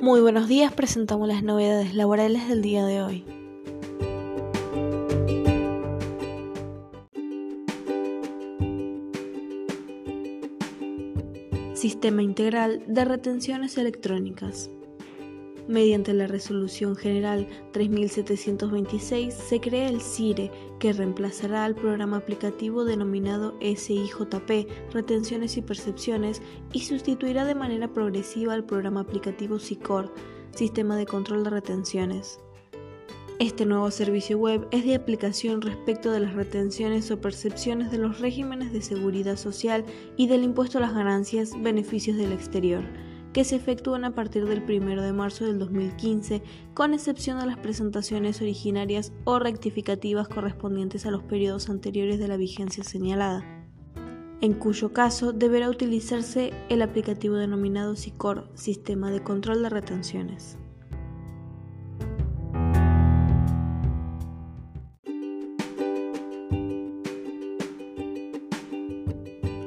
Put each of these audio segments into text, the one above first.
Muy buenos días, presentamos las novedades laborales del día de hoy. Sistema Integral de Retenciones Electrónicas. Mediante la Resolución General 3726 se crea el CIRE, que reemplazará al programa aplicativo denominado SIJP, Retenciones y Percepciones, y sustituirá de manera progresiva al programa aplicativo SICOR, Sistema de Control de Retenciones. Este nuevo servicio web es de aplicación respecto de las retenciones o percepciones de los regímenes de seguridad social y del impuesto a las ganancias, beneficios del exterior, que se efectúan a partir del 1 de marzo del 2015, con excepción de las presentaciones originarias o rectificativas correspondientes a los periodos anteriores de la vigencia señalada, en cuyo caso deberá utilizarse el aplicativo denominado SICOR, Sistema de Control de Retenciones.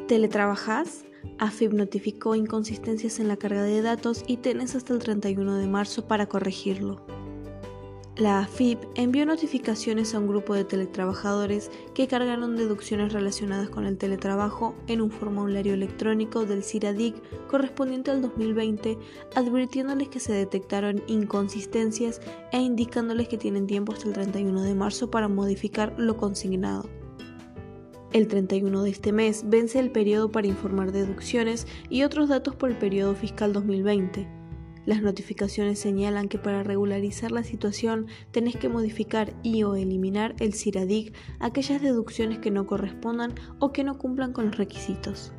¿Teletrabajas? AFIP notificó inconsistencias en la carga de datos y tenés hasta el 31 de marzo para corregirlo. La AFIP envió notificaciones a un grupo de teletrabajadores que cargaron deducciones relacionadas con el teletrabajo en un formulario electrónico del CIRADIC correspondiente al 2020, advirtiéndoles que se detectaron inconsistencias e indicándoles que tienen tiempo hasta el 31 de marzo para modificar lo consignado. El 31 de este mes vence el periodo para informar deducciones y otros datos por el periodo fiscal 2020. Las notificaciones señalan que para regularizar la situación tenés que modificar y o eliminar el CIRADIC aquellas deducciones que no correspondan o que no cumplan con los requisitos.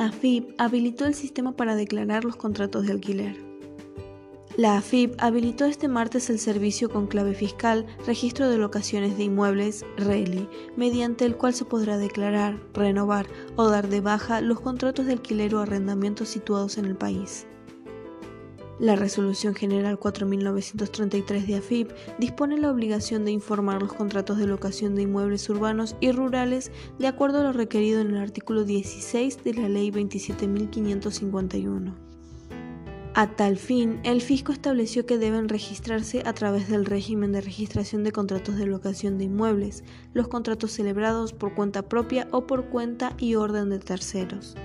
AFIP habilitó el sistema para declarar los contratos de alquiler. La AFIP habilitó este martes el servicio con clave fiscal Registro de Locaciones de Inmuebles, RELI, mediante el cual se podrá declarar, renovar o dar de baja los contratos de alquiler o arrendamiento situados en el país. La Resolución General 4933 de AFIP dispone la obligación de informar los contratos de locación de inmuebles urbanos y rurales de acuerdo a lo requerido en el artículo 16 de la Ley 27.551. A tal fin, el fisco estableció que deben registrarse a través del régimen de registración de contratos de locación de inmuebles, los contratos celebrados por cuenta propia o por cuenta y orden de terceros.